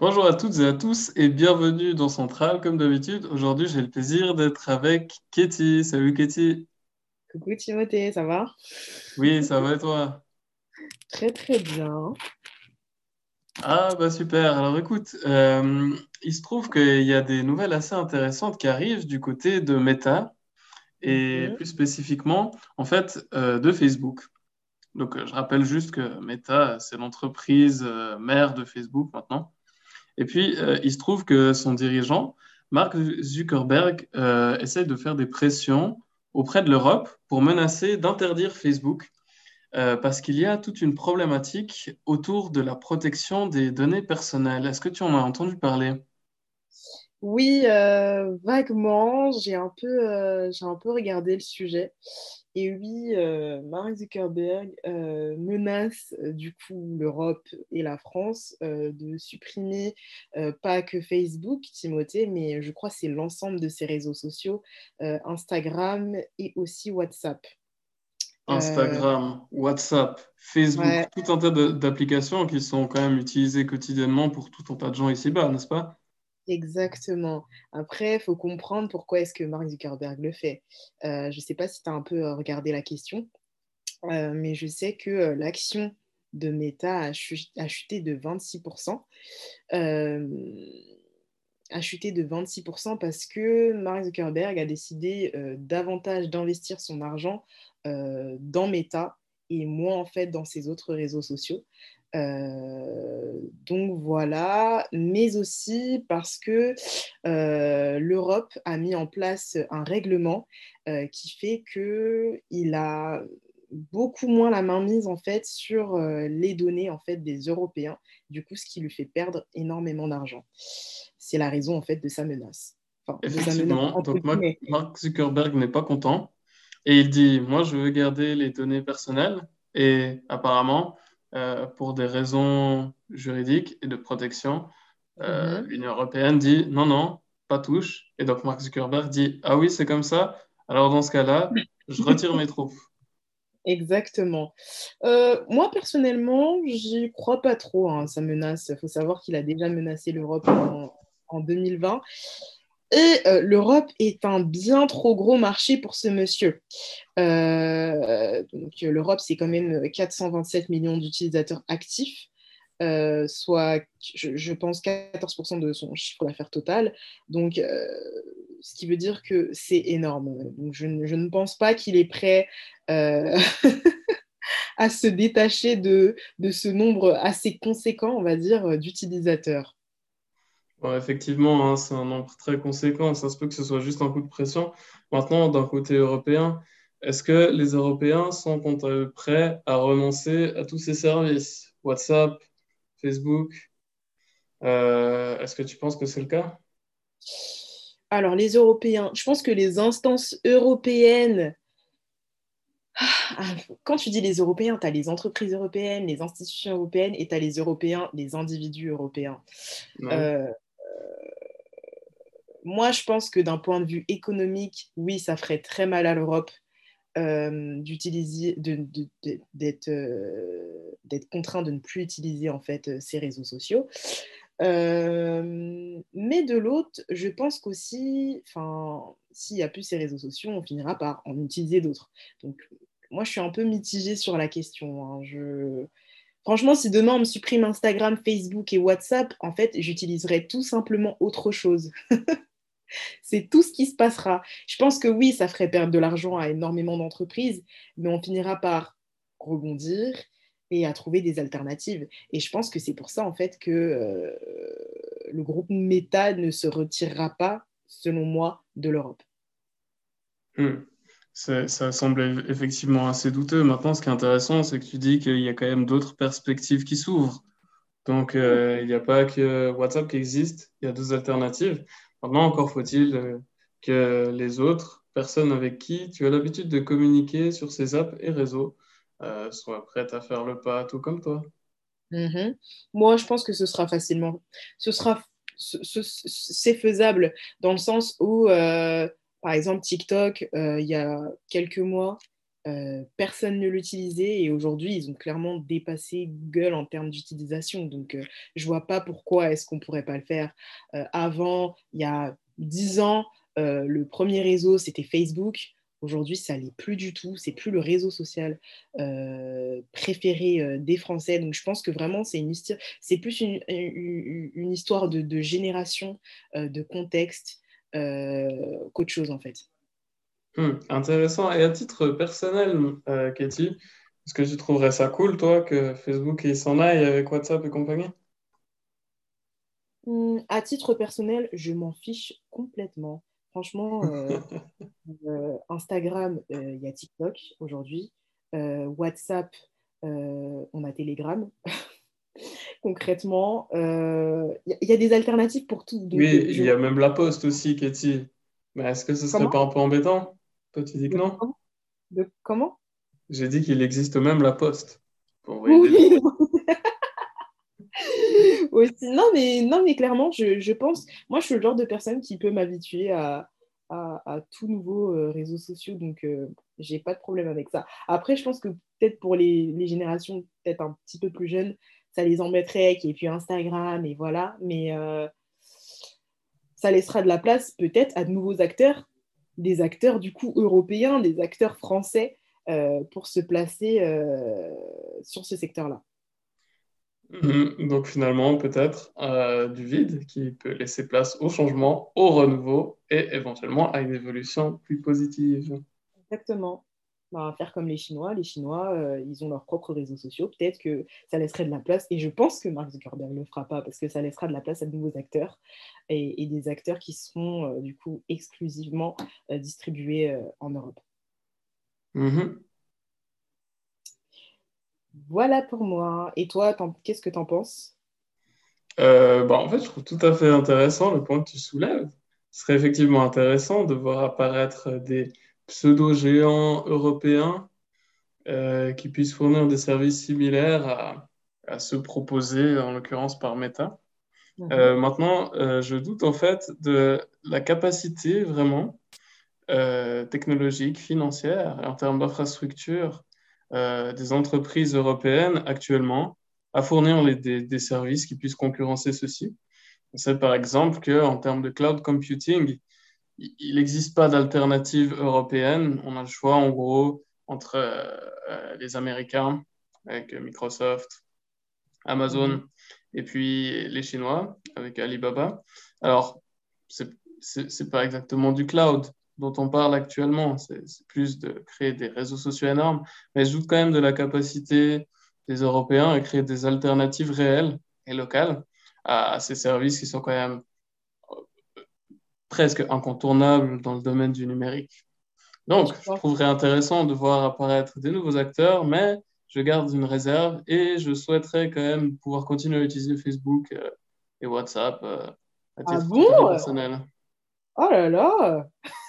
Bonjour à toutes et à tous et bienvenue dans Central. Comme d'habitude, aujourd'hui j'ai le plaisir d'être avec Katie. Salut Katie. Coucou Timothée, ça va? Oui, ça va et toi? Très très bien. Ah bah super. Alors écoute, euh, il se trouve qu'il y a des nouvelles assez intéressantes qui arrivent du côté de Meta et Mhm. plus spécifiquement en fait euh, de Facebook. Donc euh, je rappelle juste que Meta, c'est l'entreprise euh, mère de Facebook maintenant. Et puis, euh, il se trouve que son dirigeant, Mark Zuckerberg, euh, essaye de faire des pressions auprès de l'Europe pour menacer d'interdire Facebook, euh, parce qu'il y a toute une problématique autour de la protection des données personnelles. Est-ce que tu en as entendu parler? Oui, vaguement, j'ai un j'ai un peu regardé le sujet. Et oui, euh, Mark Zuckerberg euh, menace euh, du coup l'Europe et la France de supprimer pas que Facebook, Timothée, mais je crois que c'est l'ensemble de ses réseaux sociaux, Instagram et aussi WhatsApp. Instagram, WhatsApp, Facebook, ouais, tout un tas d'applications qui sont quand même utilisées quotidiennement pour tout un tas de gens ici-bas, n'est-ce pas? Exactement. Après, il faut comprendre pourquoi est-ce que Mark Zuckerberg le fait. Euh, je ne sais pas si tu as un peu euh, regardé la question, euh, mais je sais que l'action de Meta a, chu- a chuté de 26%. euh, a chuté de 26% parce que Mark Zuckerberg a décidé davantage d'investir son argent dans Meta et moins en fait dans ses autres réseaux sociaux. Euh, donc voilà, mais aussi parce que euh, l'Europe a mis en place un règlement euh, qui fait que il a beaucoup moins la main mise en fait sur euh, les données en fait des Européens, du coup ce qui lui fait perdre énormément d'argent. C'est la raison en fait de sa menace, enfin sa menace Effectivement, entre donc Mark guillemets. Mark Zuckerberg n'est pas content et il dit, moi je veux garder les données personnelles et apparemment, euh, pour des raisons juridiques et de protection, euh, Mhm. l'Union européenne dit, non, non, pas touche. Et donc Mark Zuckerberg dit, ah oui, c'est comme ça, alors dans ce cas-là, je retire mes troupes. Exactement. Euh, moi, personnellement, j'y crois pas trop, hein, sa menace. Il faut savoir qu'il a déjà menacé l'Europe en, en 2020. Et euh, l'Europe est un bien trop gros marché pour ce monsieur. Euh, donc, euh, l'Europe, c'est quand même 427 millions d'utilisateurs actifs, soit, je, pense, 14% de son chiffre d'affaires total. Donc, ce qui veut dire que c'est énorme. Donc, je, ne- pense pas qu'il est prêt à se détacher de, de ce nombre assez conséquent, on va dire, d'utilisateurs. Ouais, effectivement, hein, c'est un nombre très conséquent. Ça se peut que ce soit juste un coup de pression. Maintenant, d'un côté européen, est-ce que les Européens sont quant à eux prêts à renoncer à tous ces services? WhatsApp, Facebook, euh, est-ce que tu penses que c'est le cas? Alors, les Européens, je pense que les instances européennes Ah, Quand tu dis les Européens, tu as les entreprises européennes, les institutions européennes et tu as les Européens, les individus européens. Euh, moi, je pense que d'un point de vue économique, oui, ça ferait très mal à l'Europe euh, d'utiliser, euh, d'être contraint de ne plus utiliser en fait euh, ces réseaux sociaux. Mais de l'autre, je pense qu'aussi, s'il n'y a plus ces réseaux sociaux, on finira par en utiliser d'autres. Donc, moi, je suis un peu mitigée sur la question. hein. Je... Franchement, si demain on me supprime Instagram, Facebook et WhatsApp, en fait, j'utiliserai tout simplement autre chose. C'est tout ce qui se passera. Je pense que oui, ça ferait perdre de l'argent à énormément d'entreprises, mais on finira par rebondir et à trouver des alternatives. Et je pense que c'est pour ça, en fait, que euh, le groupe Meta ne se retirera pas, selon moi, de l'Europe. Hmm. Ça semble eff- effectivement assez douteux. Maintenant, ce qui est intéressant, c'est que tu dis qu'il y a quand même d'autres perspectives qui s'ouvrent. Donc, euh, il n'y a pas que WhatsApp qui existe, il y a deux alternatives. Maintenant, encore faut-il euh, que les autres personnes avec qui tu as l'habitude de communiquer sur ces apps et réseaux euh, soient prêtes à faire le pas, tout comme toi. Mhm. Moi, je pense que ce sera facilement, ce sera, ce- ce- c'est faisable dans le sens où, par exemple, TikTok, euh, il y a quelques mois, euh, personne ne l'utilisait et aujourd'hui, ils ont clairement dépassé Google en termes d'utilisation. Donc, euh, je ne vois pas pourquoi est-ce qu'on ne pourrait pas le faire. Avant, il y a dix ans, le premier réseau, c'était Facebook. Aujourd'hui, ça l'est plus du tout. C'est plus le réseau social préféré des Français. Donc, je pense que vraiment, c'est une plus une, histoire de génération, de contexte qu'autre chose en fait. Hmm, intéressant. Et à titre personnel, euh, Katie, est-ce que tu trouverais ça cool, toi, que Facebook s'en aille avec WhatsApp et compagnie? Hmm, à titre personnel, je m'en fiche complètement. Franchement, euh, euh, Instagram, il y a TikTok aujourd'hui. WhatsApp, on a Telegram. Concrètement, il y, a des alternatives pour tout. oui, il y a même la Poste aussi, Katie. Mais est-ce que ce serait pas un peu embêtant? Toi, tu dis que non? De comment? J'ai dit qu'il existe même la poste. oui. Non, mais, non, mais clairement, je, pense, moi, je suis le genre de personne qui peut m'habituer à, à, tout nouveau euh, réseaux sociaux, donc euh, j'ai pas de problème avec ça. Après, je pense que peut-être pour les, les générations peut-être un petit peu plus jeunes, ça les embêterait qu'il y ait puis Instagram et voilà, mais euh, ça laissera de la place peut-être à de nouveaux acteurs des acteurs du coup européens, des acteurs français euh, pour se placer euh, sur ce secteur-là. Mhm. donc finalement, peut-être du vide qui peut laisser place au changement, au renouveau et éventuellement à une évolution plus positive. Exactement. Bah, faire comme les Chinois. Les Chinois, euh, ils ont leurs propres réseaux sociaux. Peut-être que ça laisserait de la place, et je pense que Mark Zuckerberg ne le fera pas, parce que ça laissera de la place à de nouveaux acteurs, et, des acteurs qui seront euh, du coup exclusivement euh, distribués en Europe. Mm-hmm. Voilà pour moi. Et toi, qu'est-ce que tu en penses bah, En fait, je trouve tout à fait intéressant le point que tu soulèves. Ce serait effectivement intéressant de voir apparaître des pseudo-géants européens euh, qui puissent fournir des services similaires à, à ceux proposés, en l'occurrence par Meta. Mhm. Euh, maintenant, euh, je doute en fait de la capacité vraiment technologique, financière et en termes d'infrastructure des entreprises européennes actuellement à fournir les, des, des, services qui puissent concurrencer ceux-ci. On sait par exemple qu'en termes de cloud computing, il n'existe pas d'alternative européenne. On a le choix, en gros, entre euh, euh, les Américains, avec Microsoft, Amazon, mhm. et puis les Chinois, avec Alibaba. Alors, ce n'est pas exactement du cloud dont on parle actuellement, c'est plus de créer des réseaux sociaux énormes, mais je doute quand même de la capacité des Européens à créer des alternatives réelles et locales à ces services qui sont quand même presque incontournable dans le domaine du numérique. Donc, je trouverais intéressant de voir apparaître des nouveaux acteurs, mais je garde une réserve et je souhaiterais quand même pouvoir continuer à utiliser Facebook euh, et WhatsApp euh, à titre ah personnel. Oh là là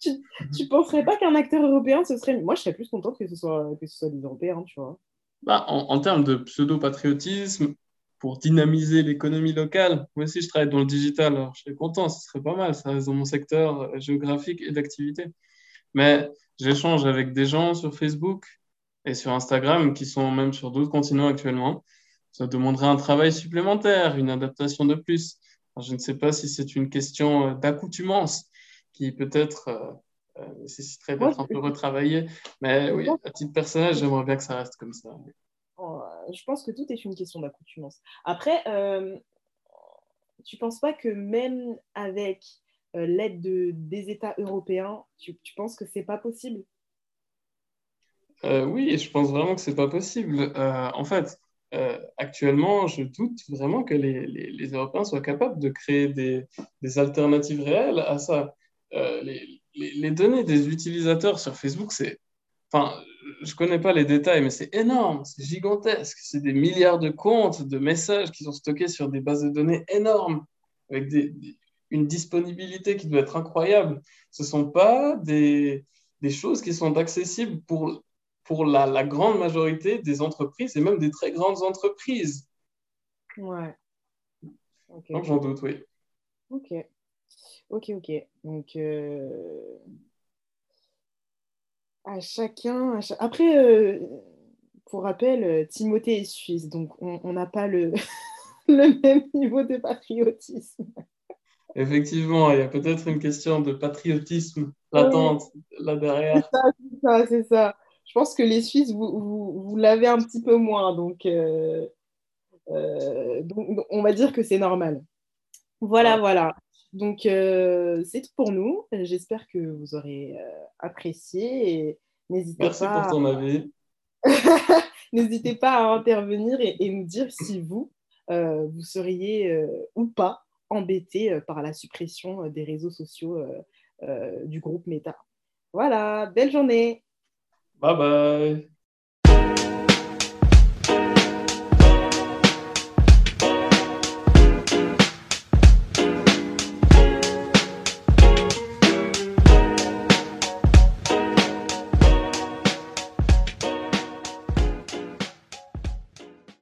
tu, tu penserais pas qu'un acteur européen, ce serait... Moi, je serais plus contente que ce soit, que ce soit des Européens, tu vois. Bah, en, en termes de pseudo-patriotisme, pour dynamiser l'économie locale. Moi aussi, je travaille dans le digital, alors je serais content, ce serait pas mal, ça reste dans mon secteur euh, géographique et d'activité. Mais j'échange avec des gens sur Facebook et sur Instagram qui sont même sur d'autres continents actuellement. Ça demanderait un travail supplémentaire, une adaptation de plus. je ne sais pas si c'est une question euh, d'accoutumance qui peut-être euh, nécessiterait d'être un peu retravaillée. Mais oui, à titre personnel, j'aimerais bien que ça reste comme ça. Euh, je pense que tout est une question d'accoutumance. Après, euh, tu ne penses pas que même avec euh, l'aide de, des États européens, tu, tu penses que c'est pas possible? Oui, je pense vraiment que c'est pas possible. en fait, actuellement, je doute vraiment que les, Européens soient capables de créer des, des alternatives réelles à ça. Les, les, données des utilisateurs sur Facebook, c'est... Enfin, je connais pas les détails, mais c'est énorme, c'est gigantesque. C'est des milliards de comptes, de messages qui sont stockés sur des bases de données énormes, avec des, une disponibilité qui doit être incroyable. Ce ne sont pas des, des, choses qui sont accessibles pour, pour la, la, grande majorité des entreprises et même des très grandes entreprises. Ouais. Donc j'en doute, oui. Ok. Ok, ok. Donc, euh, À chacun. Après, pour rappel, Timothée est suisse, donc on n'a pas le, le même niveau de patriotisme. Effectivement, il y a peut-être une question de patriotisme latente là derrière. C'est ça, c'est ça, Je pense que les Suisses, vous, vous, l'avez un petit peu moins, donc, euh, euh, donc, on va dire que c'est normal. Voilà, voilà. Donc, euh, c'est tout pour nous. J'espère que vous aurez apprécié et n'hésitez Merci pas. pour ton avis. n'hésitez pas à intervenir et, et, nous dire si vous, vous seriez ou pas embêté euh, par la suppression euh, des réseaux sociaux euh, du groupe Meta. Voilà, belle journée. Bye bye.